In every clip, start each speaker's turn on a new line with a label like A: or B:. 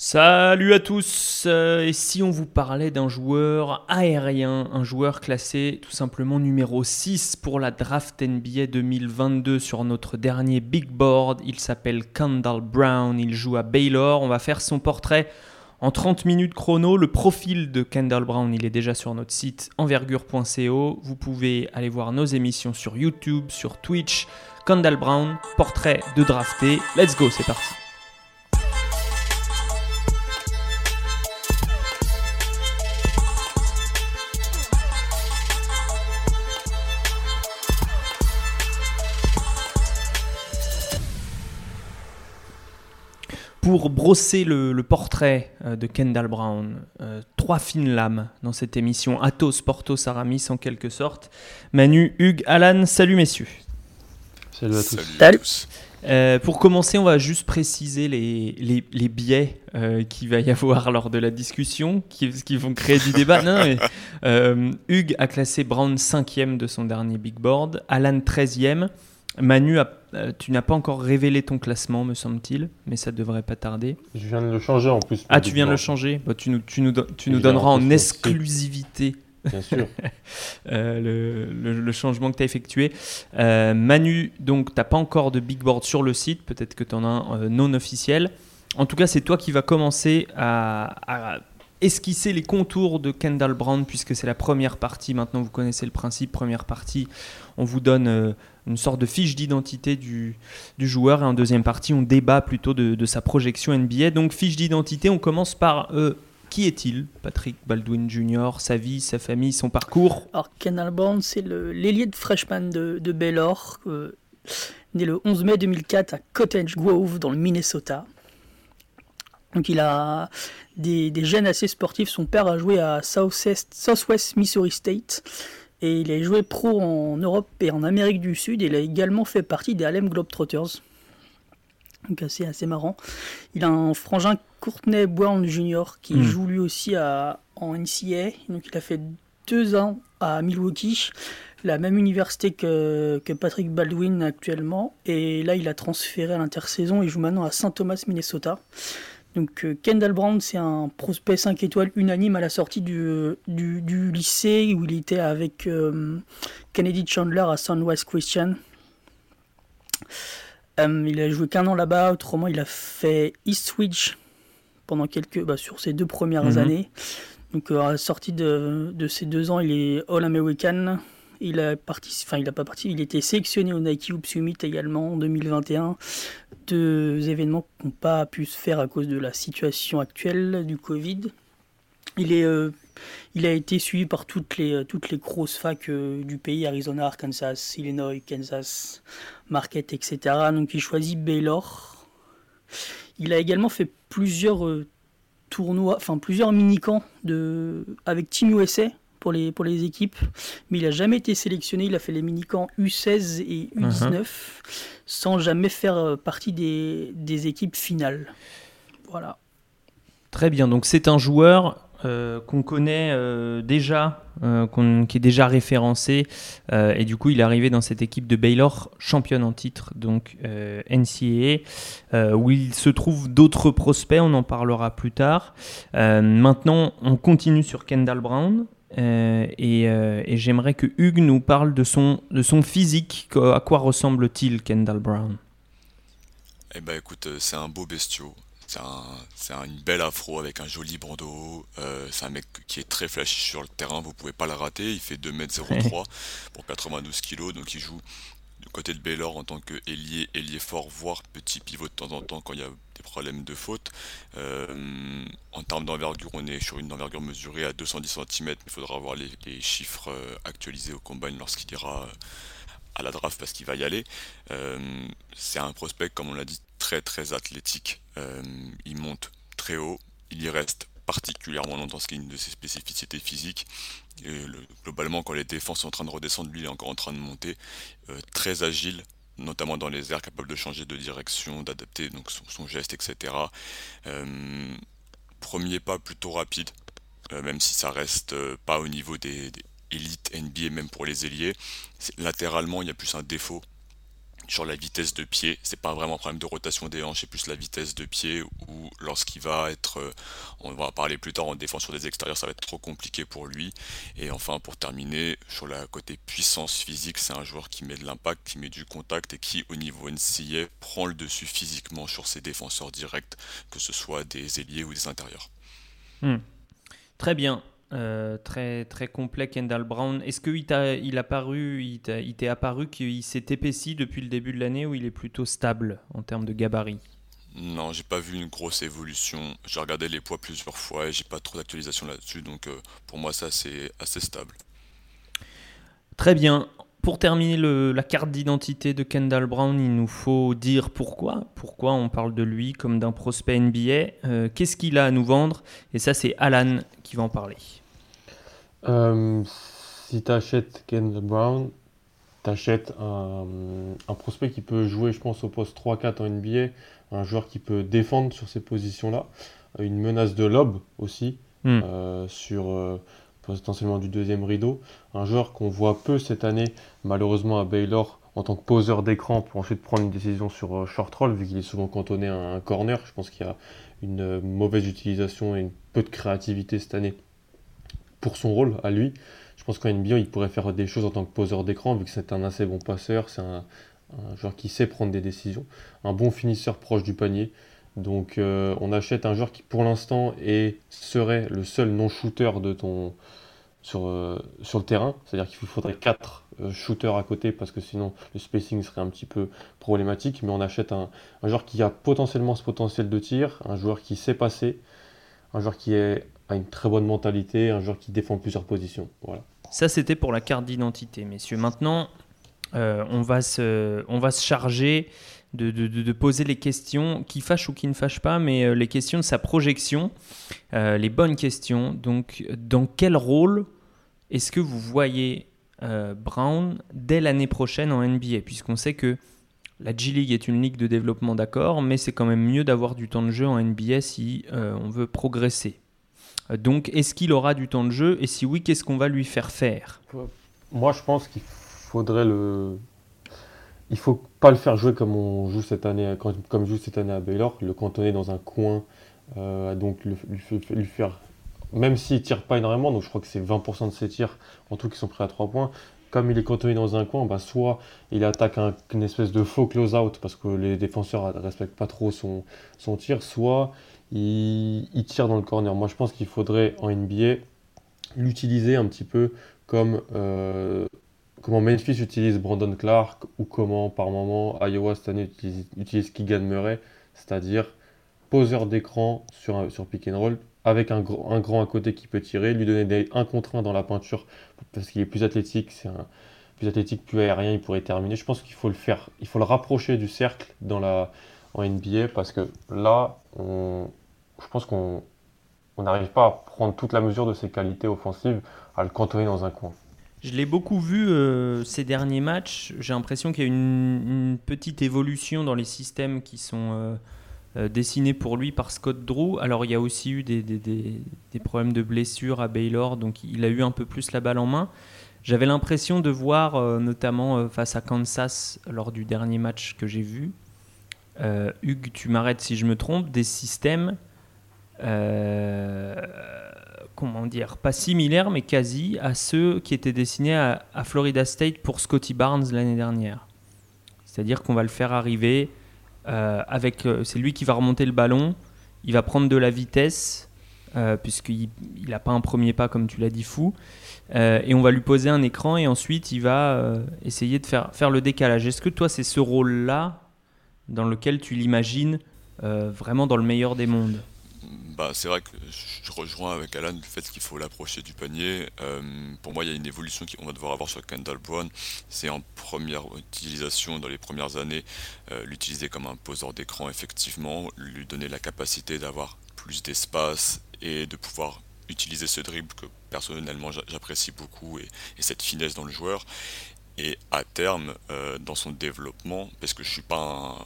A: Salut à tous euh, Et si on vous parlait d'un joueur aérien, un joueur classé tout simplement numéro 6 pour la draft NBA 2022 sur notre dernier big board, il s'appelle Kendall Brown, il joue à Baylor, on va faire son portrait en 30 minutes chrono. Le profil de Kendall Brown, il est déjà sur notre site envergure.co, vous pouvez aller voir nos émissions sur YouTube, sur Twitch, Kendall Brown, portrait de drafté, let's go, c'est parti pour brosser le, portrait euh, de Kendall Brown, euh, trois fines lames dans cette émission, Athos, Portos, Aramis en quelque sorte. Manu, Hugues, Alan, salut messieurs.
B: Salut à tous.
C: Salut.
A: Euh, pour commencer, on va juste préciser les, les, biais qu'il va y avoir lors de la discussion, qui, qui vont créer du débat. non, Hugues a classé Brown 5 de son dernier big board, Alan 13e. Manu, euh, tu n'as pas encore révélé ton classement, me semble-t-il, mais ça devrait pas tarder.
B: Je viens de le changer en plus.
A: Ah, tu viens de le changer bah, Tu nous, tu nous, tu nous donneras en exclusivité
B: Bien sûr.
A: Euh, le, changement que tu as effectué. Euh, Manu, donc, tu n'as pas encore de big board sur le site, peut-être que tu en as un non officiel. En tout cas, c'est toi qui vas commencer à, esquisser les contours de Kendall Brown, puisque c'est la première partie. Maintenant, vous connaissez le principe. Première partie, on vous donne une sorte de fiche d'identité du, joueur. Et en deuxième partie, on débat plutôt de, sa projection NBA. Donc, fiche d'identité, on commence par euh, qui est-il? Patrick Baldwin Jr., sa vie, sa famille, son parcours
C: Alors, Kenal Brown, c'est l'ailier de freshman de, de Baylor, euh, né le 11 mai 2004 à Cottage Grove, dans le Minnesota. Donc il a des, des, gènes assez sportifs. Son père a joué à Southwest, Southwest Missouri State et il a joué pro en Europe et en Amérique du Sud. Et il a également fait partie des Harlem Globetrotters. Donc assez, assez marrant. Il a un frangin Courtney Brown Jr. qui hmm. joue lui aussi à, en NCA. Donc il a fait deux ans à Milwaukee, la même université que, que, Patrick Baldwin actuellement. Et là, il a transféré à l'intersaison. Il joue maintenant à Saint Thomas, Minnesota. Donc euh, Kendall Brown, c'est un prospect 5 étoiles unanime à la sortie du, du, lycée où il était avec euh, Kennedy Chandler à Sunwest Christian. Euh, il a joué qu'un an là-bas, autrement il a fait Eastridge pendant quelques, bah, sur ses deux premières mhm. années. Donc à la sortie de, de, ces deux ans, il est All-American. Il a participé, enfin il a pas parti, il était sélectionné au Nike Hoop également en 2021 deux événements qui n'ont pas pu se faire à cause de la situation actuelle du Covid. Il, est, euh, il a été suivi par toutes les, euh, toutes les grosses facs euh, du pays, Arizona, Arkansas, Illinois, Kansas, Marquette, etc. Donc il choisit Baylor. Il a également fait plusieurs tournois, enfin plusieurs mini-camps avec Team USA pour les, pour les équipes, mais il n'a jamais été sélectionné. Il a fait les mini-camps U16 et U19 uh-huh. sans jamais faire euh, partie des, des, équipes finales. Voilà.
A: Très bien, donc c'est un joueur euh, qu'on connaît euh, déjà, qui est déjà référencé, et du coup il est arrivé dans cette équipe de Baylor, championne en titre, donc NCAA, où il se trouve d'autres prospects, on en parlera plus tard. maintenant, on continue sur Kendall Brown, euh, euh, et, j'aimerais que Hugues nous parle de son, de son physique. À quoi ressemble-t-il, Kendall Brown?
D: Eh ben écoute, euh, c'est un beau bestiau. C'est un, une belle afro avec un joli bandeau. c'est un mec qui est très flashy sur le terrain, vous pouvez pas le rater. Il fait 2m03 pour 92 kg, donc il joue du côté de Baylor en tant que ailier, ailier fort, voire petit pivot de temps en temps quand il y a des problèmes de faute. Euh, en termes d'envergure, on est sur une envergure mesurée à 210 cm, il faudra avoir les, chiffres euh, actualisés au combine lorsqu'il ira euh, à la draft parce qu'il va y aller. c'est un prospect, comme on l'a dit, très très athlétique. il monte très haut, il y reste particulièrement longtemps, ce qui est une de ses spécificités physiques. Et globalement, quand les défenses sont en train de redescendre, lui il est encore en train de monter. Très agile, notamment dans les airs, capable de changer de direction, d'adapter son, geste, etc. Euh, premier pas plutôt rapide, euh, même si ça reste pas au niveau des, élites NBA, même pour les ailiers. Latéralement, il y a plus un défaut sur la vitesse de pied. C'est pas vraiment un problème de rotation des hanches, c'est plus la vitesse de pied où lorsqu'il va être, euh, on va parler plus tard en défense sur des extérieurs, ça va être trop compliqué pour lui. Et enfin, pour terminer, sur la côté puissance physique, c'est un joueur qui met de l'impact, qui met du contact et qui, au niveau NCA, prend le dessus physiquement sur ses défenseurs directs, que ce soit des ailiers ou des intérieurs.
A: Hmm. Très bien. Euh, très, très complet, Kendall Brown. Est-ce qu'il t'a, il a paru, il, t'est apparu qu'il s'est épaissi depuis le début de l'année ou il est plutôt stable en termes de gabarit?
D: Non, j'ai pas vu une grosse évolution. J'ai regardé les poids plusieurs fois et j'ai pas trop d'actualisation là-dessus, donc euh, pour moi ça c'est assez stable.
A: Très bien. Pour terminer la carte d'identité de Kendall Brown, il nous faut dire pourquoi. Pourquoi on parle de lui comme d'un prospect NBA. Euh, qu'est-ce qu'il a à nous vendre? Et ça, c'est Alan qui va en parler.
B: Euh, si tu achètes Kendall Brown, tu achètes un, prospect qui peut jouer, je pense, au poste 3-4 en NBA. Un joueur qui peut défendre sur ces positions-là. Une menace de lob aussi. Hmm. Euh, sur potentiellement du deuxième rideau. Un joueur qu'on voit peu cette année, malheureusement à Baylor, en tant que poseur d'écran pour ensuite prendre une décision sur euh, short roll, vu qu'il est souvent cantonné à un corner. Je pense qu'il y a une euh, mauvaise utilisation et une peu de créativité cette année pour son rôle à lui. Je pense qu'en NBA, il pourrait faire des choses en tant que poseur d'écran, vu que c'est un assez bon passeur, c'est un, un, joueur qui sait prendre des décisions, un bon finisseur proche du panier. Donc euh, on achète un joueur qui pour l'instant serait le seul non-shooter de ton sur, euh, sur le terrain. C'est-à-dire qu'il faudrait 4 euh, shooters à côté parce que sinon le spacing serait un petit peu problématique. Mais on achète un, joueur qui a potentiellement ce potentiel de tir, un joueur qui sait passer, un joueur qui a une très bonne mentalité, un joueur qui défend plusieurs positions. Voilà.
A: Ça c'était pour la carte d'identité, messieurs. Maintenant, on, va se, on va se charger de, poser les questions qui fâchent ou qui ne fâchent pas, mais euh, les questions de sa projection, euh, les bonnes questions. Donc, dans quel rôle est-ce que vous voyez euh, Brown dès l'année prochaine en NBA Puisqu'on sait que la G League est une ligue de développement, d'accord, mais c'est quand même mieux d'avoir du temps de jeu en NBA si on veut progresser. Donc, est-ce qu'il aura du temps de jeu? Et si oui, qu'est-ce qu'on va lui faire faire?
B: Moi, je pense qu'il faudrait le, il faut pas le faire jouer comme on joue cette année, comme joue cette année à Baylor, le cantonner dans un coin, euh, donc lui, faire, même s'il tire pas énormément, donc je crois que c'est 20% de ses tirs en tout qui sont prêts à 3 points, comme il est cantonné dans un coin, bah soit il attaque une espèce de faux close-out parce que les défenseurs ne respectent pas trop son, son tir, soit il, tire dans le corner. Moi je pense qu'il faudrait en NBA l'utiliser un petit peu comme euh, comment Memphis utilise Brandon Clark ou comment par moment Iowa cette année utilise, utilise Murray, c'est-à-dire poseur d'écran sur, sur pick avec un, grand à côté qui peut tirer, lui donner des, un contre 1 dans la peinture parce qu'il est plus athlétique, c'est plus athlétique, plus aérien, il pourrait terminer. Je pense qu'il faut le faire, il faut le rapprocher du cercle dans la, en NBA parce que là, je pense qu'on n'arrive pas à prendre toute la mesure de ses qualités offensives, à le cantonner dans un coin.
A: Je l'ai beaucoup vu euh, ces derniers matchs. J'ai l'impression qu'il y a une, petite évolution dans les systèmes qui sont euh, euh, dessinés pour lui par Scott Drew. Alors il y a aussi eu des, problèmes de blessure à Baylor, donc il a eu un peu plus la balle en main. J'avais l'impression de voir, notamment face à Kansas lors du dernier match que j'ai vu, Hugues, tu m'arrêtes si je me trompe, des systèmes comment dire, pas similaires, mais quasi à ceux qui étaient dessinés à, Florida State pour Scotty Barnes l'année dernière. C'est-à-dire qu'on va le faire arriver euh, avec. Euh, c'est lui qui va remonter le ballon, il va prendre de la vitesse, euh, puisqu'il n'a pas un premier pas, comme tu l'as dit, fou. et on va lui poser un écran et ensuite il va essayer de faire, faire le décalage. Est-ce que toi, c'est ce rôle-là dans lequel tu l'imagines vraiment dans le meilleur des mondes?
D: Bah, c'est vrai que je rejoins avec Alan le fait qu'il faut l'approcher du panier. Euh, pour moi, il y a une évolution qu'on va devoir avoir sur Kendall Brown. C'est en première utilisation, dans les premières années, euh, l'utiliser comme un poseur d'écran, effectivement, lui donner la capacité d'avoir plus d'espace et de pouvoir utiliser ce dribble que personnellement j'apprécie beaucoup et, cette finesse dans le joueur. Et à terme, euh, dans son développement, parce que je suis pas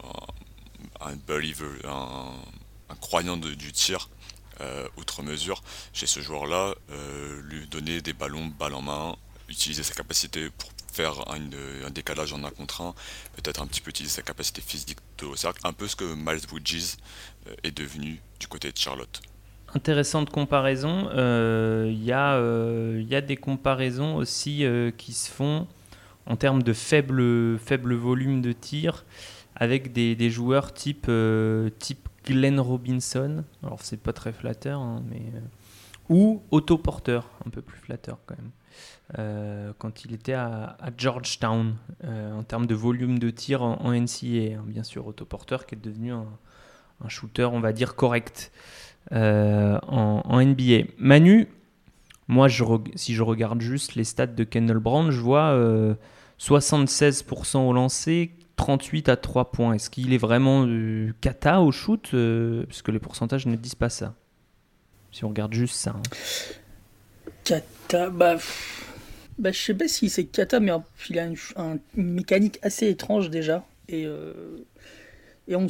D: un, un believer, un, croyant du tir, euh, outre mesure, chez ce joueur-là, euh, lui donner des ballons balle en main, utiliser sa capacité pour faire un, décalage en un contre un, peut-être un petit peu utiliser sa capacité physique de au cercle, un peu ce que Miles Bridges euh, est devenu du côté de Charlotte.
A: Intéressante comparaison. Il euh, y, euh, y, a des comparaisons aussi qui se font en termes de faible, faible volume de tir avec des, des joueurs type, type Glenn Robinson. Alors c'est pas très flatteur, hein, mais ou autoporteur, un peu plus flatteur quand même. Euh, quand il était à, Georgetown euh, en termes de volume de tir en, NCA, hein, bien sûr, autoporteur qui est devenu un, shooter, on va dire, correct euh, en, NBA. Manu, moi, si je regarde juste les stats de Kendall Brown, je vois 76% au lancer, 38 à 3 points. Est-ce qu'il est vraiment du kata au shoot Parce que les pourcentages ne disent pas ça. Si on regarde juste ça. Hein.
C: Kata, bah. Bah, je sais pas si c'est Kata, mais il a une, mécanique assez étrange déjà. Et, euh, et on,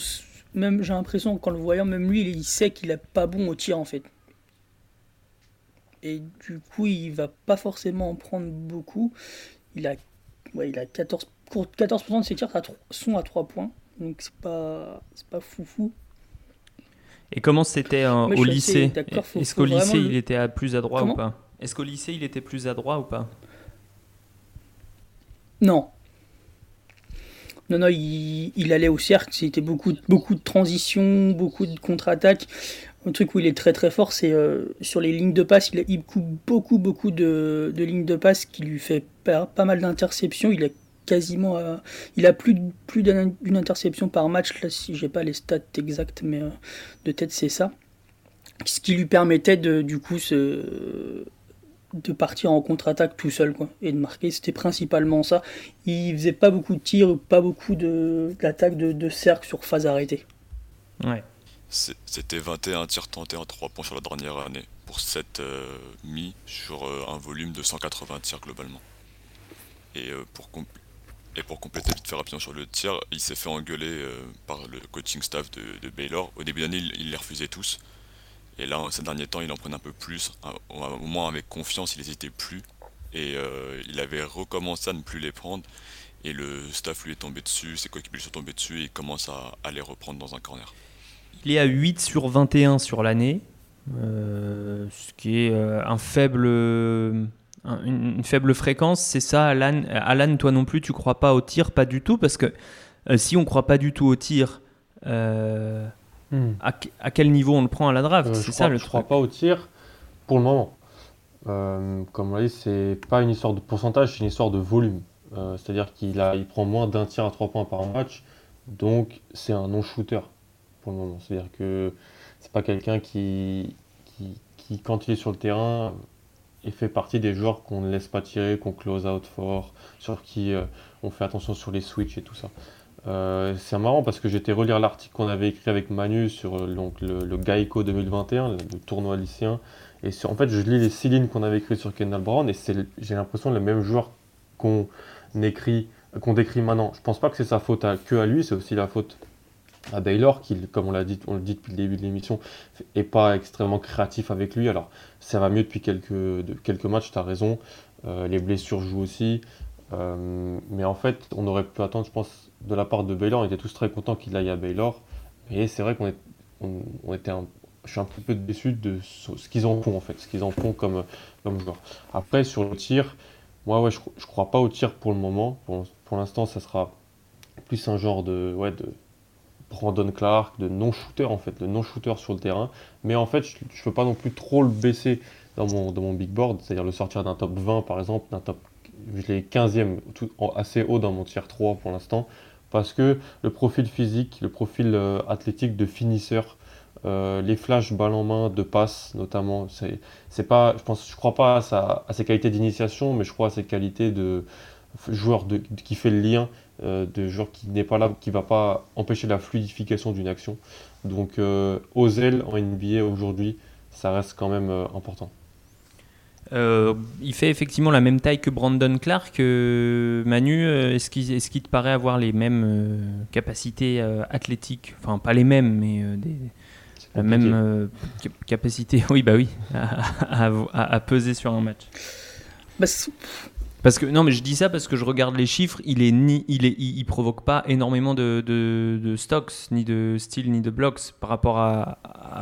C: même j'ai l'impression qu'en le voyant, même lui, il sait qu'il est pas bon au tir en fait. Et du coup, il va pas forcément en prendre beaucoup. Il a, ouais, il a 14, 14% de ses tirs sont à 3 points. Donc c'est pas, pas foufou.
A: Et comment c'était euh, au lycée? Est-ce qu'au lycée, il était plus adroit ou pas? Est-ce qu'au lycée, il était plus adroit ou pas?
C: Non. Non, non, il, allait au cercle, c'était beaucoup, beaucoup de transitions, beaucoup de contre-attaques. Un truc où il est très très fort, c'est euh, sur les lignes de passe. Il, coupe beaucoup, beaucoup de, lignes de passe qui lui fait pas, mal d'interceptions. Il a quasiment. Euh, il a plus, plus d'une interception par match, là, si j'ai pas les stats exactes, mais euh, de tête, c'est ça. Ce qui lui permettait de, du coup, de partir en contre-attaque tout seul quoi, et de marquer. C'était principalement ça. Il faisait pas beaucoup de tirs, pas beaucoup d'attaques de, de, cercle sur phase arrêtée.
A: Ouais.
D: C'était 21 tirs tentés en 3 points sur la dernière année pour 7 euh, mis sur euh, un volume de 180 tirs globalement. Et, euh, pour, et pour compléter vite fait rapidement sur le tir, il s'est fait engueuler par le coaching staff de, Baylor. Au début d'année, il, il les refusait tous. Et là, ces derniers temps, il en prenait un peu plus. Au moins, avec confiance, il n'hésitait plus. Et euh, il avait recommencé à ne plus les prendre. Et le staff lui est tombé dessus, ses coéquipiers lui sont tombés dessus et il commence à, les reprendre dans un corner.
A: Il est à 8 sur 21 sur l'année, euh, ce qui est euh, un faible, une, faible fréquence. C'est ça, Alan, Alan, toi non plus, tu crois pas au tir Pas du tout, parce que si on croit pas du tout au tir, Hmm. À, quel niveau on le prend à la draft?
B: Euh, C'est ça le Je ne crois pas au tir pour le moment. Euh, comme on l'a dit, c'est pas une histoire de pourcentage, c'est une histoire de volume. Euh, c'est-à-dire qu'il il prend moins d'un tir à trois points par match, donc c'est un non-shooter pour le moment. C'est-à-dire que c'est pas quelqu'un qui, qui, quand il est sur le terrain, il fait partie des joueurs qu'on ne laisse pas tirer, qu'on close out fort, sur qui on fait attention sur les switches et tout ça. Euh, c'est marrant parce que j'étais relire l'article qu'on avait écrit avec Manu sur euh, donc, le, le Geico 2021, le, tournoi lycéen. Et en fait, je lis les six lignes qu'on avait écrites sur Kendall Brown et j'ai l'impression le même joueur qu'on écrit, qu'on décrit maintenant. Je pense pas que c'est sa faute à, que à lui, c'est aussi la faute à Baylor qui, comme on l'a dit, on le dit depuis le début de l'émission, est pas extrêmement créatif avec lui. Alors, ça va mieux depuis quelques, quelques matchs, tu raison. Euh, les blessures jouent aussi. mais en fait, on aurait pu attendre, je pense, de la part de Baylor. On était tous très contents qu'il aille à Baylor. Mais c'est vrai qu'on était un, je suis un peu déçu de ce qu'ils en font en fait, ce qu'ils en font comme, comme joueur. Après, sur le tir, moi je, je crois pas au tir pour le moment. Pour, pour l'instant, ça sera plus un genre de Brandon Clark, de non-shooter en fait, de non-shooter sur le terrain. Mais en fait, je ne peux pas non plus trop le baisser dans mon, dans mon big board, c'est-à-dire le sortir d'un top 20 par exemple, d'un top je l'ai 15e, tout, assez haut dans mon tier 3 pour l'instant parce que le profil physique, le profil euh, athlétique de finisseur, euh, les flashs balle en main, de passe notamment, c'est pas, je pense, je crois pas à, ses qualités d'initiation, mais je crois à ses qualités de joueur qui fait le lien, euh, de joueur qui n'est pas là, qui va pas empêcher la fluidification d'une action. Donc, aux ailes en NBA aujourd'hui, ça reste quand même important.
A: Euh, il fait effectivement la même taille que Brandon Clark. Euh, Manu, euh, est-ce qu'il est te paraît avoir les mêmes capacités athlétiques Enfin, pas les mêmes, mais des, la même capacité, oui, bah oui, à, peser sur un match?
C: Bah,
A: Parce que non, mais je dis ça parce que je regarde les chiffres. Il est ni, il est, il, provoque pas énormément de, de, stocks, ni de style, ni de blocks par rapport à,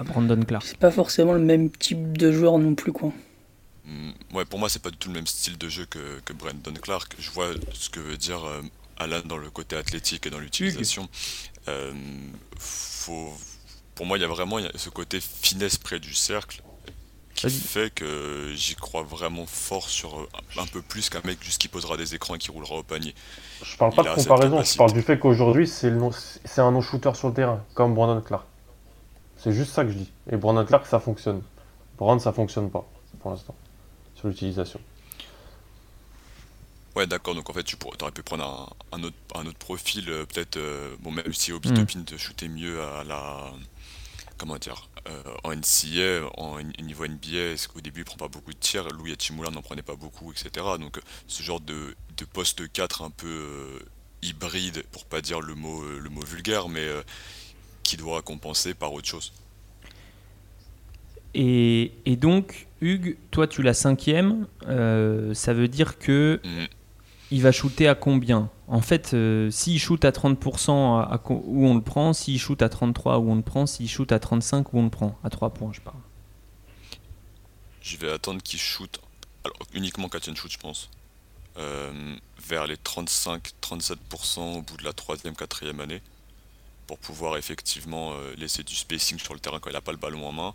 A: Brandon Clark.
C: C'est pas forcément le même type de joueur non plus, quoi.
D: Mm, ouais, pour moi, c'est pas du tout le même style de jeu que, que Brandon Clark. Je vois ce que veut dire euh, Alan dans le côté athlétique et dans l'utilisation. Euh, faut, pour moi, il y a vraiment ce côté finesse près du cercle qui fait que j'y crois vraiment fort sur un peu plus qu'un mec juste qui posera des écrans et qui roulera au panier.
B: Je parle pas de comparaison, je parle du fait qu'aujourd'hui c'est un non-shooter sur le terrain, comme Brandon Clark. C'est juste ça que je dis. Et Brandon Clark, ça fonctionne. Brandon, ça fonctionne pas pour l'instant sur l'utilisation.
D: Ouais, d'accord. Donc en fait, tu pourrais, aurais pu prendre un, autre, un autre profil, euh, peut-être. Euh, bon, même si Obi mm. te shooter mieux à la. Comment dire euh, En NCA, en niveau NBA, au début, il prend pas beaucoup de tirs? Louis Achimula n'en prenait pas beaucoup, etc. Donc ce genre de, de poste 4 un peu hybride, pour pas dire le mot, le mot vulgaire, mais qui doit compenser par autre chose.
A: Et, et donc, Hugues, toi tu l'as cinquième, ça veut dire que mm il va shooter à combien? En fait, euh, s'il shoot à 30%, à, où on le prend S'il shoot à 33, où on le prend S'il shoot à 35, où on le prend À 3 points, je parle.
D: Je vais attendre qu'il shoot, alors uniquement catch shoot, je pense, euh, vers les 35-37% au bout de la 3ème, 4ème année, pour pouvoir effectivement euh, laisser du spacing sur le terrain quand il n'a pas le ballon en main.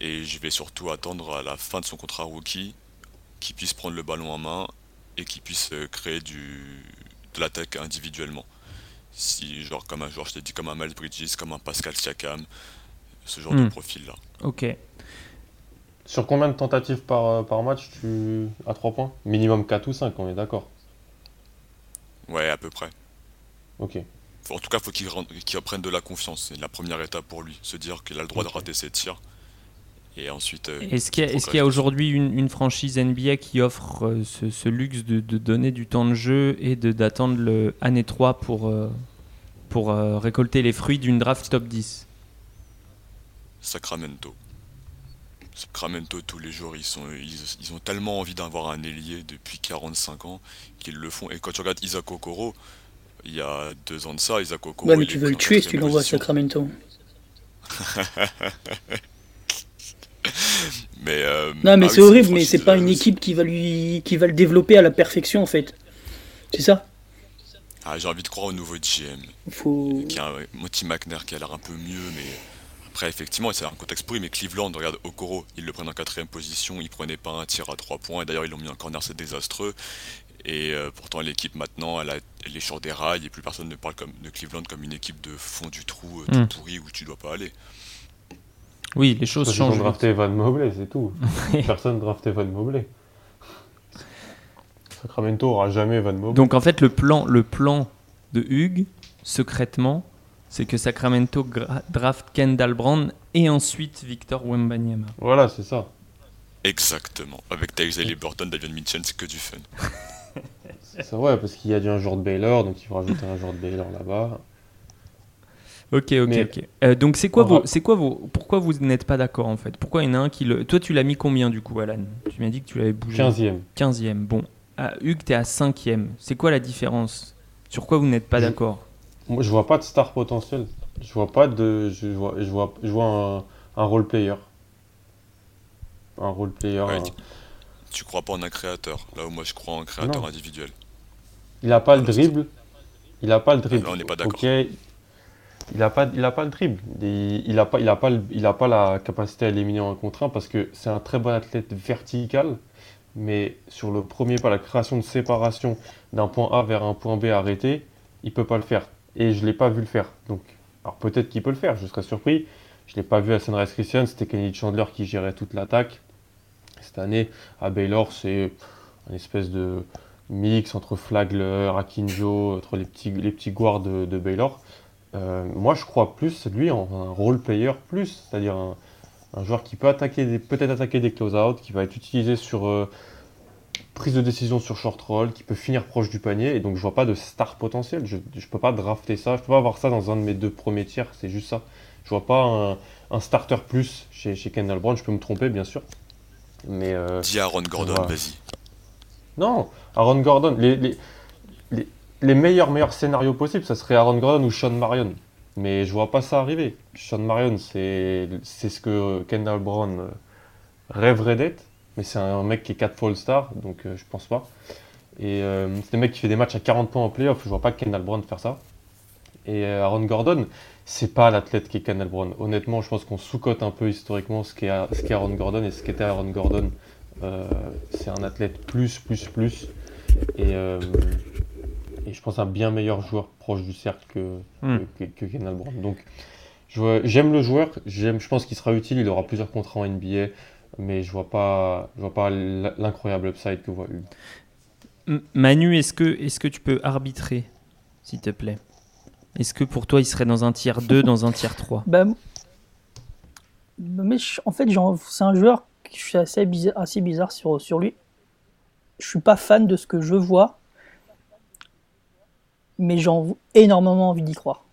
D: Et je vais surtout attendre à la fin de son contrat rookie qu'il puisse prendre le ballon en main et qui puisse euh, créer du, de l'attaque individuellement. Si, genre, comme un joueur, je t'ai dit, comme un Miles Bridges, comme un Pascal Siakam, ce genre de hmm. profil-là.
A: Ok.
B: Sur combien de tentatives par, euh, par match tu à 3 points? Minimum 4 ou 5, on est d'accord
D: Ouais, à peu près.
B: Ok.
D: En tout cas, il faut qu'il qu apprenne de la confiance. C'est la première étape pour lui. Se dire qu'il a le droit de rater ses tirs et ensuite. Euh,
A: est-ce qu'il y a, aujourd'hui une, franchise NBA qui offre euh, ce, luxe de, donner du temps de jeu et d'attendre le année 3 pour, euh, pour récolter les fruits d'une draft top 10
D: Sacramento. Sacramento, tous les jours, ils, sont, ils, ont tellement envie d'avoir un ailier depuis 45 ans qu'ils le font. Et quand tu regardes Isaac Okoro, il y a deux ans de ça, Isaac Okoro.
C: Ouais, mais tu veux le tuer si tu l'envoies à Sacramento.
D: mais euh,
C: non, mais ah c'est horrible, mais c'est pas une équipe qui va lui, qui va le développer à la perfection en fait. C'est ça.
D: Ah, j'ai envie de croire au nouveau GM.
C: Faut...
D: Qui a Monty McNair qui a l'air un peu mieux, mais après effectivement c'est un contexte pourri. Mais Cleveland, regarde Okoro, ils le prennent en quatrième position, ils prenaient pas un tir à 3 points. D'ailleurs ils l'ont mis en corner, c'est désastreux. Et euh, pourtant l'équipe maintenant, elle, a, est sur des rails et plus personne ne parle comme, de Cleveland comme une équipe de fond du trou euh, tout hmm. pourri où tu dois pas aller.
A: Oui, les choses changent. Ils
B: ont drafté Van Mobley, c'est tout. Personne drafté Van Mobley. Sacramento aura jamais Van Mobley.
A: Donc en fait, le plan, le plan de Hugues, secrètement, c'est que Sacramento draft Kendall Brand et ensuite Victor Wembanyama.
B: Voilà, c'est ça.
D: Exactement. Avec Tyrese Burton, David Mitchell, c'est que du fun.
B: c'est vrai, parce qu'il y a un joueur de Baylor, donc il faut rajouter un joueur de Baylor là-bas.
A: Ok, ok, ok. Euh, donc c'est quoi, vos, c'est quoi vos, pourquoi vous n'êtes pas d'accord en fait? Pourquoi il y en a un qui le, toi tu l'as mis combien du coup, Alan? Tu m'as dit que tu l'avais bougé.
B: 15e.
A: 15e. Bon, ah, Hugues, t'es à 5e. C'est quoi la différence? Sur quoi vous n'êtes pas d'accord?
B: Moi, je vois pas de star potentiel. Je vois pas de, je vois, je vois, je vois un, un role player. Un role player.
D: Tu crois pas en un créateur Là où moi je crois en un créateur individuel.
B: Il a pas le dribble. Il a pas le dribble.
D: on n'est pas d'accord.
B: Il n'a pas, il a pas le dribble. Il n'a pas, il pas, il pas la capacité à éliminer en contre 1 parce que c'est un très bon athlète vertical. Mais sur le premier pas, la création de séparation d'un point A vers un point B arrêté, il peut pas le faire. Et je l'ai pas vu le faire. Donc, alors peut-être qu'il peut le faire, je serais surpris. Je l'ai pas vu à Sunrise Christian, c'était Kenny Chandler qui gérait toute l'attaque. Cette année, à Baylor, c'est une espèce de mix entre Flagler, Akinjo, entre les petits, les petits guards de Baylor. Euh, moi, je crois plus, lui, en un role player plus, c'est-à-dire un, joueur qui peut attaquer peut-être attaquer des close-out, qui va être utilisé sur euh, prise de décision sur short roll, qui peut finir proche du panier, et donc je vois pas de star potentiel. Je, ne peux pas drafter ça, je peux pas avoir ça dans un de mes deux premiers tiers, c'est juste ça. Je vois pas un, starter plus chez, chez Kendall Brown, je peux me tromper bien sûr. Mais
D: euh, Dis Aaron Gordon, vas-y.
B: Non, Aaron Gordon, les, les, les, meilleurs, meilleurs scénarios possibles, ça serait Aaron Gordon ou Sean Marion. Mais je vois pas ça arriver. Sean Marion, c'est ce que Kendall Brown euh, rêverait d'être. Mais c'est un mec qui est 4 fois All-Star, donc euh, je pense pas. Et euh, c'est un mec qui fait des matchs à 40 points en playoff. Je vois pas Kendall Brown faire ça. Et Aaron Gordon, c'est pas l'athlète qui est Kendall Brown. Honnêtement, je pense qu'on sous-cote un peu historiquement ce qu'est Aaron Gordon et ce qu'était Aaron Gordon. C'est un athlète plus, plus, plus. Et je pense un bien meilleur joueur proche du cercle que,
A: Hmm.
B: que, Brown. Donc, j'aime le joueur. J'aime, je pense qu'il sera utile. Il aura plusieurs contrats en NBA. Mais je vois pas, je vois pas l'incroyable upside que voit Hugues.
A: Manu, est-ce que, est que tu peux arbitrer, s'il te plaît? Est-ce que pour toi, il serait dans un tiers 2, dans un tiers 3
C: Bah, mais je- en fait, c'est un joueur que je suis assez bizarre, assez bizarre sur, sur lui. Je suis pas fan de ce que je vois, mais j'ai énormément envie d'y croire.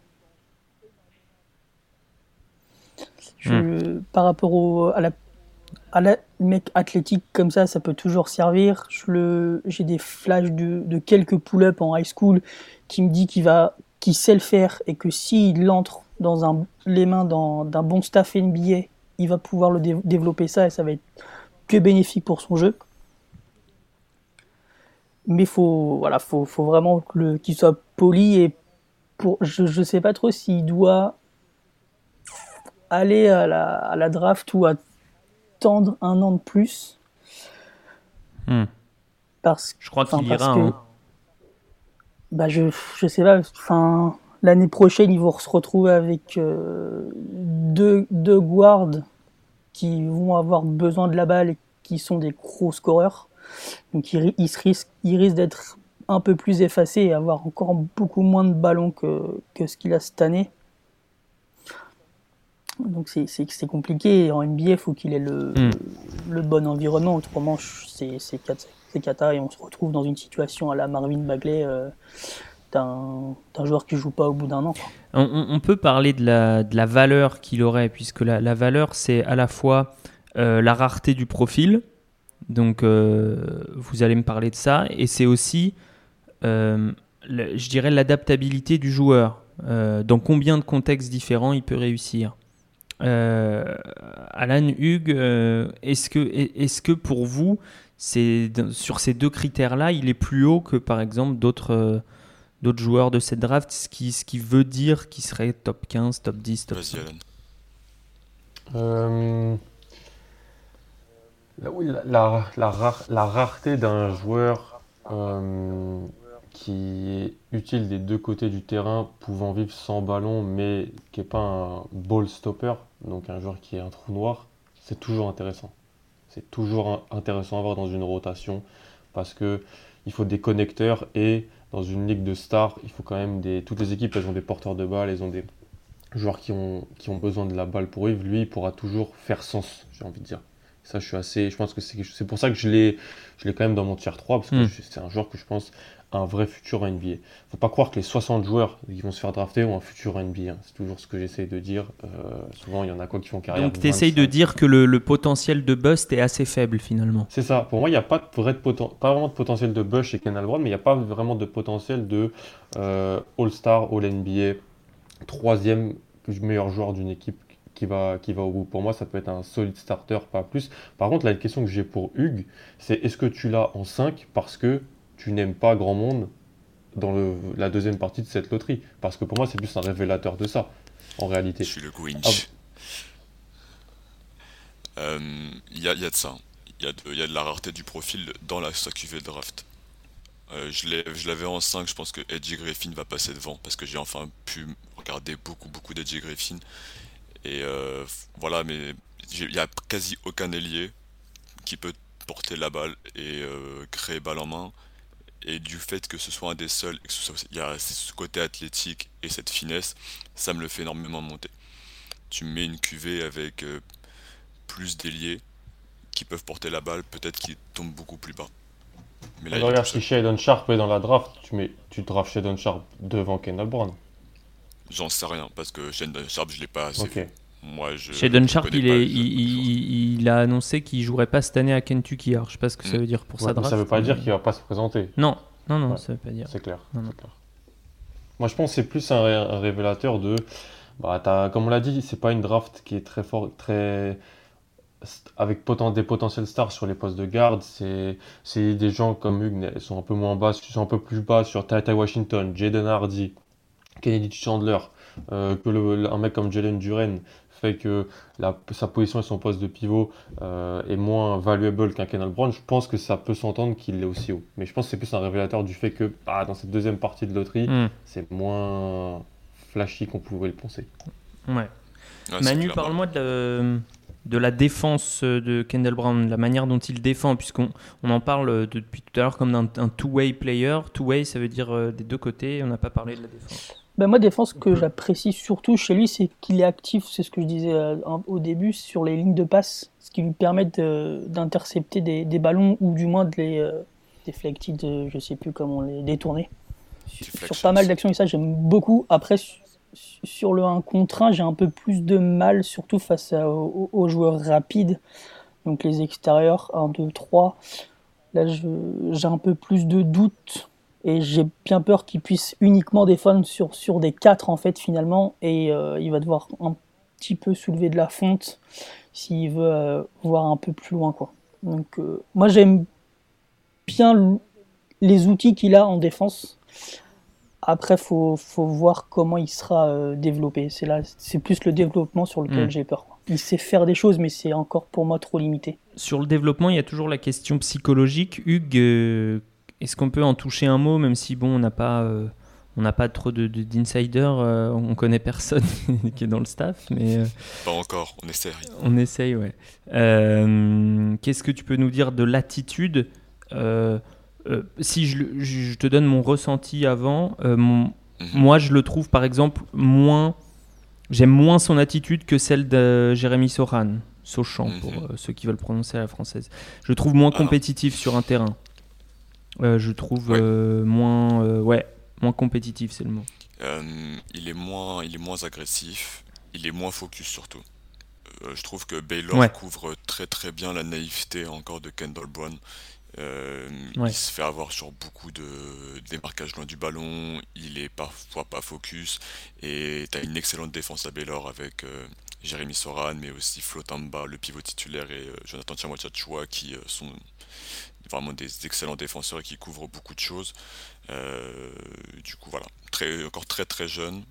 C: Je- Par rapport au, à la à la mec athlétique comme ça, ça peut toujours servir. Je le, j'ai des flashs de, de quelques pull-ups en high school qui me dit qu'il va, qu'il sait le faire et que s'il entre dans un, les mains d'un bon staff NBA, il va pouvoir le dé- développer ça et ça va être que bénéfique pour son jeu. Mais faut, voilà, faut, faut vraiment qu'il soit poli et pour, je, je sais pas trop s'il doit aller à la, à la draft ou attendre un an de plus.
A: Hmm.
C: Parce
A: Je crois qu'il ira.
C: que-
A: hein.
C: bah je je sais pas enfin l'année prochaine ils vont se retrouver avec euh, deux deux guards qui vont avoir besoin de la balle et qui sont des gros scoreurs donc ils, ils risquent ils risquent d'être un peu plus effacés et avoir encore beaucoup moins de ballons que, que ce qu'il a cette année. Donc c'est compliqué. En NBA il faut qu'il ait le,
A: Mm.
C: le bon environnement. Autrement c'est c'est cat- c'est cata. Et on se retrouve dans une situation à la Marvin Bagley euh, d'un joueur qui joue pas au bout d'un an.
A: On, peut parler de la, de la valeur qu'il aurait, puisque la, la valeur, c'est à la fois euh, la rareté du profil, donc euh, vous allez me parler de ça, et c'est aussi, le- je dirais, l'adaptabilité du joueur. Euh, dans combien de contextes différents il peut réussir Euh, Alan Hugues, euh, est-ce que, est que pour vous, c'est sur ces deux critères-là, il est plus haut que par exemple d'autres euh, d'autres joueurs de cette draft, ce qui, ce qui veut dire qu'il serait top 15, top 10, top
D: Vas-y,
A: 5.
D: Alan.
B: Euh, la, la- la rare- la rareté d'un joueur euh, qui est utile des deux côtés du terrain, pouvant vivre sans ballon, mais qui n'est pas un ball stopper, donc un joueur qui est un trou noir, c'est toujours intéressant. C'est toujours intéressant à avoir dans une rotation parce que il faut des connecteurs et dans une ligue de stars, il faut quand même des. Toutes les équipes, elles ont des porteurs de balles, elles ont des joueurs qui ont, qui ont besoin de la balle pour vivre. Lui, il pourra toujours faire sens, j'ai envie de dire. Ça, je suis assez. Je pense que c'est pour ça que je l'ai je l'ai quand même dans mon tier 3 parce que
A: Mm.
B: je- c'est un joueur que je pense un vrai futur NBA. Faut pas croire que les 60 joueurs qui vont se faire drafter ont un futur NBA. hein. C'est toujours ce que j'essaie de dire. Euh, souvent, il y en a quoi qui font carrière.
A: Donc tu essayes de
B: 25.
A: dire que le, le potentiel de bust est assez faible finalement.
B: C'est ça. Pour moi, il n'y a pas, de vrai de pas vraiment de potentiel de Bush chez Kendall Brown, mais il n'y a pas vraiment de potentiel de euh, All-Star, All-NBA, troisième meilleur joueur d'une équipe qui va, qui va au bout. Pour moi, ça peut être un solide starter, pas plus. Par contre, la question que j'ai pour Hugues, c'est est-ce que tu l'as en 5 parce que tu n'aimes pas grand monde dans le- la deuxième partie de cette loterie Parce que pour moi, c'est plus un révélateur de ça, en
D: Je
B: réalité.
D: suis le Grinch.
B: Ah
D: Euh, Il y, a, il y a de ça. Il y, a de- il y a de la rareté du profil dans la stock UV draft. Euh, je je l'avais en 5, je pense que Edgy Griffin va passer devant parce que j'ai enfin pu regarder beaucoup beaucoup d'Edgy Griffin. Et euh, voilà, mais il y a quasi aucun ailier qui peut porter la balle et créer balle en main. Et du fait que ce soit un des seuls, et que ce soit- il y a ce côté athlétique et cette finesse, ça me le fait énormément monter. Tu mets une cuvée avec euh, plus d'ailiers qui peuvent porter la balle, peut-être qu'ils tombent beaucoup plus bas. Mais là,
B: regarde, si. Shadon Sharp est dans la draft, tu, mets, tu drafts Shadon Sharp devant Kendall Brown.
D: J'en sais rien parce que Shandon Sharp, je l'ai pas assez
B: Ok.
D: vu. Moi, je.
A: Shaden Sharp, il,
D: pas
A: est,
D: le-
A: il, il- il a annoncé qu'il jouerait pas cette année à Kentucky. Alors, je sais pas ce que ça
D: Mm.
A: veut dire pour
B: Ouais,
A: sa draft.
B: ça veut pas
A: mais-
B: dire qu'il va pas se présenter.
A: Non, non, non,
B: Ouais.
A: ça veut pas dire.
B: C'est clair.
A: Non, non.
B: c'est clair. Moi, je pense que c'est plus un, ré- un révélateur de. Bah, t'as- comme on l'a dit, c'est pas une draft qui est très fort, très avec poten- des potentiels stars sur les postes de garde. C'est des gens comme Hugues, sont un peu moins bas, sont un peu plus bas sur Ty Washington, Jaden Hardy, Kennedy Chandler, euh, que le- un mec comme Jalen Duren fait que la- sa position et son poste de pivot euh, est moins valuable qu'un Kendall Brown, je pense que ça peut s'entendre qu'il est aussi haut. Mais je pense que c'est plus un révélateur du fait que bah, dans cette deuxième partie de loterie,
A: Hmm,
B: c'est moins flashy qu'on pouvait le penser.
A: ouais. Manu, parle-moi de la, de la défense de Kendall Brown, la manière dont il défend, puisqu'on on en parle depuis tout à l'heure comme d'un un two-way player. Two-way, ça veut dire euh, des deux côtés. On n'a pas parlé de la défense.
C: Ben moi, défense que j'apprécie surtout chez lui, c'est qu'il est actif, c'est ce que je disais euh, au début, sur les lignes de passe, ce qui lui permet de- d'intercepter des, des ballons ou du moins de les euh, déflecter, de, je sais plus comment les détourner. Sur, pas mal d'actions et ça, j'aime beaucoup. Après, su- sur le 1 contre 1, j'ai un peu plus de mal, surtout face à- aux, aux joueurs rapides, donc les extérieurs 1, 2, 3. Là, je- j'ai un peu plus de doutes et j'ai bien peur qu'il puisse uniquement défendre sur, sur des 4 en fait finalement et euh, il va devoir un petit peu soulever de la fonte s'il veut euh, voir un peu plus loin quoi. Donc euh, moi j'aime bien les outils qu'il a en défense. Après faut, faut voir comment il sera développé. C'est là c'est plus le développement sur lequel
A: Mm.
C: j'ai peur. quoi. Il sait faire des choses mais c'est encore pour moi trop limité.
A: Sur le développement, il y a toujours la question psychologique. Hugues, est-ce qu'on peut en toucher un mot, même si bon, on n'a pas, euh, on n'a pas trop de, de- d'insiders, euh, on connaît personne qui est dans le staff, mais euh,
D: Pas encore, on essaie.
A: on essaye, ouais. Euh, qu'est-ce que tu peux nous dire de l'attitude Si je, te donne mon ressenti avant, mon-
D: Mhm.
A: moi je le trouve par exemple moins. J'aime moins son attitude que celle de Jérémy Soran, Sochan
D: Mhm.
A: pour ceux qui veulent prononcer à la française. Je le trouve moins
D: Ah.
A: compétitif sur un terrain. Euh, je trouve
D: Ouais.
A: euh, moins, euh, ouais, moins compétitif, c'est le mot.
D: Il est moins, il est moins agressif, il est moins focus surtout. Je trouve que Baylor
A: Ouais.
D: couvre très très bien la naïveté encore de Kendall Brown.
A: Ouais.
D: Il se fait avoir sur beaucoup de démarquages loin du ballon, il est parfois pas focus, et tu as une excellente défense à Baylor avec Jérémy Soran, mais aussi Flo Tamba, le pivot titulaire, et Jonathan Tiamwachachua qui sont vraiment des excellents défenseurs et qui couvrent beaucoup de choses. Euh, du coup, voilà, très, encore très très jeune.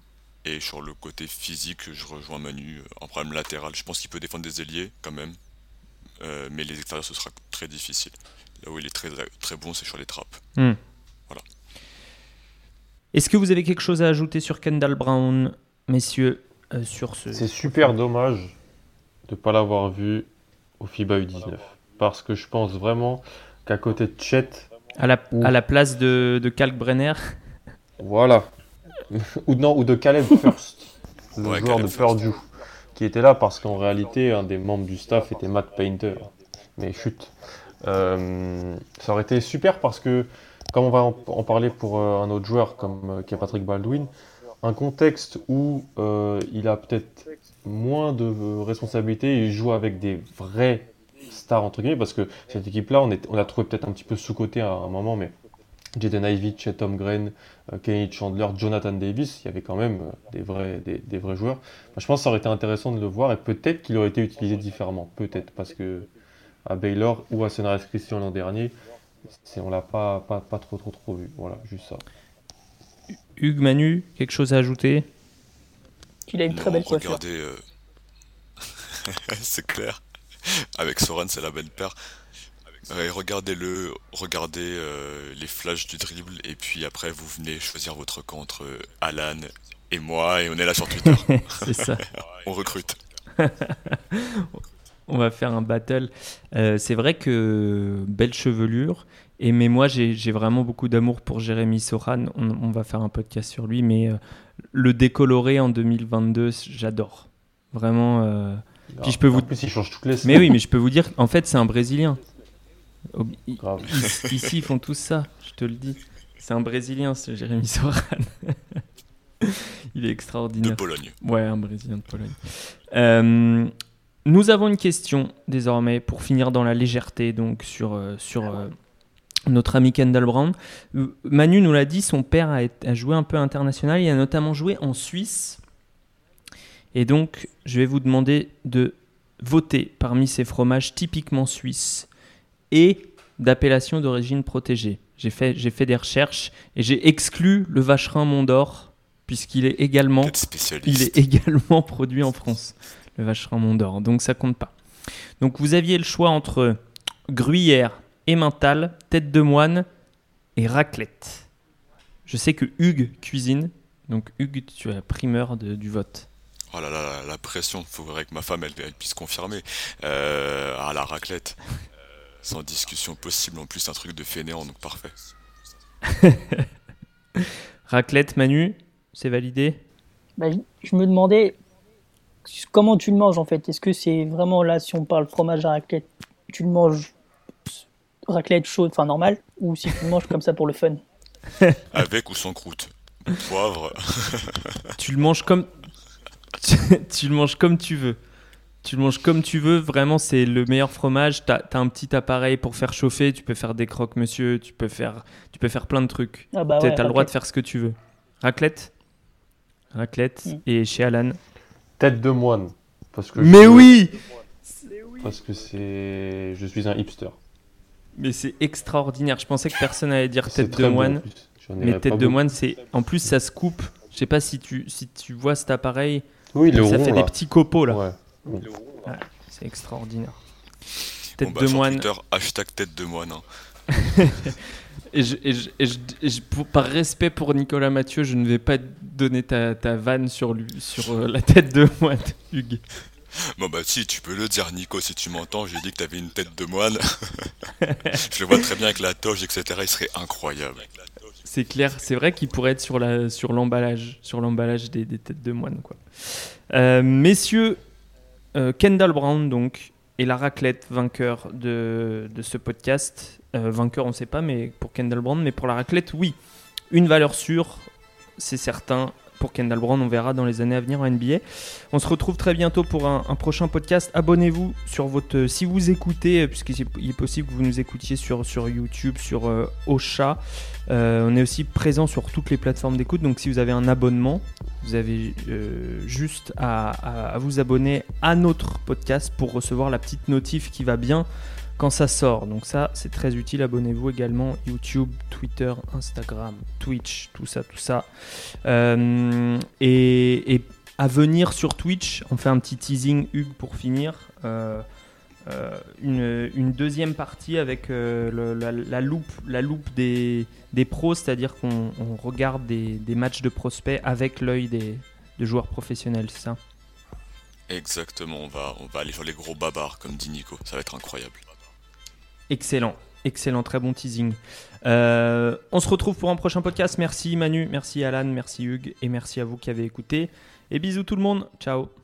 D: Et sur le côté physique, je rejoins Manu. euh, En problème latéral, je pense qu'il peut défendre des ailiers quand même. Euh, mais les extérieurs, ce sera très difficile. Là où il est très, très bon, c'est sur les trappes.
A: Hmm.
D: Voilà.
A: Est-ce que vous avez quelque chose à ajouter sur Kendall Brown, messieurs, euh, sur ce
B: C'est super dommage de ne pas l'avoir vu au FIBA U19. Parce que je pense vraiment qu'à côté de Chet,
A: à la, à la place de, de Kalkbrenner
B: voilà. ou, non, ou de Caleb First, le
D: Ouais,
B: joueur
D: Caleb
B: de. Purdue, qui était là parce qu'en réalité, un des membres du staff était Matt Painter. Mais chut. Euh, ça aurait été super parce que, comme on va en, en parler pour euh, un autre joueur comme euh, qui est Patrick Baldwin, un contexte où euh, il a peut-être moins de responsabilités et il joue avec des vrais stars entre guillemets parce que cette équipe-là, on, est- on l'a trouvé peut-être un petit peu sous-côté à un moment, mais Jaden Ivey, Chet Holmgren, euh, Kenny Chandler, Jonathan Davis, il y avait quand même euh, des vrais, des, des vrais joueurs. Je pense que ça aurait été intéressant de le voir et peut-être qu'il aurait été utilisé différemment, peut-être parce que à Baylor ou à Sonaris Christian l'an dernier, c'est, on l'a pas, pas, pas trop trop trop vu. Voilà, juste ça.
A: Hugues, Manu, quelque chose à ajouter?
C: Il a une très belle coiffure.
D: regardez, euh, c'est clair. Avec Soran, c'est la belle paire. Ouais, regardez-le, regardez euh, les flashs du dribble, et puis après, vous venez choisir votre camp entre Alan et moi, et on est là sur Twitter.
A: C'est ça.
D: on recrute.
A: On va faire un battle. Euh, c'est vrai que belle chevelure. Et mais moi, j'ai j'ai vraiment beaucoup d'amour pour Jérémy Soran. On, on va faire un podcast sur lui, mais euh, le décoloré en 2022, j'adore. Vraiment. Puis je peux
B: en
A: vous-
B: plus, il change toutes les
A: Mais oui, mais je peux vous dire, en fait, c'est un Brésilien. I-. Ici, ils font tous ça, je te le dis. C'est un Brésilien, ce Jérémy Soran. Il est
D: De
A: extraordinaire.
D: Pologne.
A: Ouais, un Brésilien de Pologne. Euh, Nous avons une question désormais pour finir dans la légèreté, donc sur, euh, sur euh, notre ami Kendall Brown. Manu nous l'a dit, son père a joué un peu international, il a notamment joué en Suisse. Et donc, je vais vous demander de voter parmi ces fromages typiquement suisses et d'appellation d'origine protégée. J'ai fait, j'ai fait des recherches et j'ai exclu le vacherin Mont d'Or puisqu'il est également il est également produit en France, le vacherin Mont d'Or. Donc ça compte pas. Donc vous aviez le choix entre gruyère, emmental, tête de moine et raclette. Je sais que Hugues cuisine. Donc Hugues, tu as la primeur de- du vote.
D: Oh là là, la- la pression, faudrait que ma femme elle, elle puisse confirmer. Euh, ah, la raclette. Sans discussion possible, en plus un truc de fainéant, donc parfait.
A: Raclette, Manu, c'est validé?
C: Bah, je- je me demandais comment tu le manges en fait. Est-ce que c'est vraiment là, si on parle fromage à raclette, tu le manges raclette chaude, enfin normal, ou si tu le manges comme ça pour le fun?
D: Avec ou sans croûte? Poivre?
A: Tu le manges comme tu le manges comme tu veux. Tu le manges comme tu veux, vraiment c'est le meilleur fromage. T'as as un petit appareil pour faire chauffer, tu peux faire des croque-monsieur, tu peux faire tu peux faire plein de trucs.
C: Ah bah
A: T'as
C: ouais,
A: t'as le droit de
C: raclette.
A: faire ce que tu veux. Raclette Raclette
C: Mm.
A: et chez Alan.
B: Tête de moine. Parce que
A: Mais
B: je-
A: oui
B: Parce que c'est. Je suis un hipster.
A: Mais c'est extraordinaire. Je pensais que personne allait dire tête de
B: bon,
A: moine. Mais tête de
B: beaucoup.
A: moine, c'est en plus ça se coupe. Je sais pas si tu si tu vois cet appareil,
B: Oui, le
A: ça
B: rond,
A: fait
B: là.
A: des petits copeaux là.
B: Ouais.
A: C'est extraordinaire. Tête
D: Bon, bah,
A: de
D: sur
A: moine.
D: Twitter, hashtag tête de moine. hein.
A: Et, je- et je- et je- et je- pour- par respect pour Nicolas Mathieu, je ne vais pas donner ta, ta vanne sur, lui, sur euh, la tête de moine, Hugues.
D: Bon bah si, tu peux le dire Nico si tu m'entends, j'ai dit que t'avais une tête de moine. Je le vois très bien avec la toge, etc. Il serait incroyable.
A: C'est clair, c'est vrai qu'il pourrait être sur la sur l'emballage, sur l'emballage des, têtes de moine quoi. Euh, messieurs, euh, Kendall Brown donc et la raclette vainqueur de, de ce podcast. Euh, vainqueur on ne sait pas, mais pour Kendall Brown, mais pour la raclette oui, une valeur sûre, c'est certain. Pour Kendall Brown, on verra dans les années à venir en NBA. On se retrouve très bientôt pour un, prochain podcast. Abonnez-vous sur votre. Si vous écoutez, puisqu'il est- possible que vous nous écoutiez sur, YouTube, sur euh, Ocha. Euh, on est aussi présent sur toutes les plateformes d'écoute. Donc si vous avez un abonnement, vous avez euh, juste à vous abonner à notre podcast pour recevoir la petite notif qui va bien quand ça sort. Donc ça, c'est très utile. Abonnez-vous également YouTube, Twitter, Instagram, Twitch, tout ça, tout ça. Euh, et, à venir sur Twitch, on fait un petit teasing, Hugues, pour finir. Euh, euh, une, deuxième partie avec la, loupe, la loupe des, des pros, c'est-à-dire qu'on on regarde des, des matchs de prospects avec l'œil des, de joueurs professionnels, c'est ça?
D: Exactement, on va, on va aller sur les gros babards, comme dit Nico. Ça va être incroyable.
A: Excellent, excellent, très bon teasing. Euh, on se retrouve pour un prochain podcast. Merci Manu, merci Alan, merci Hugues et merci à vous qui avez écouté. Et bisous tout le monde, ciao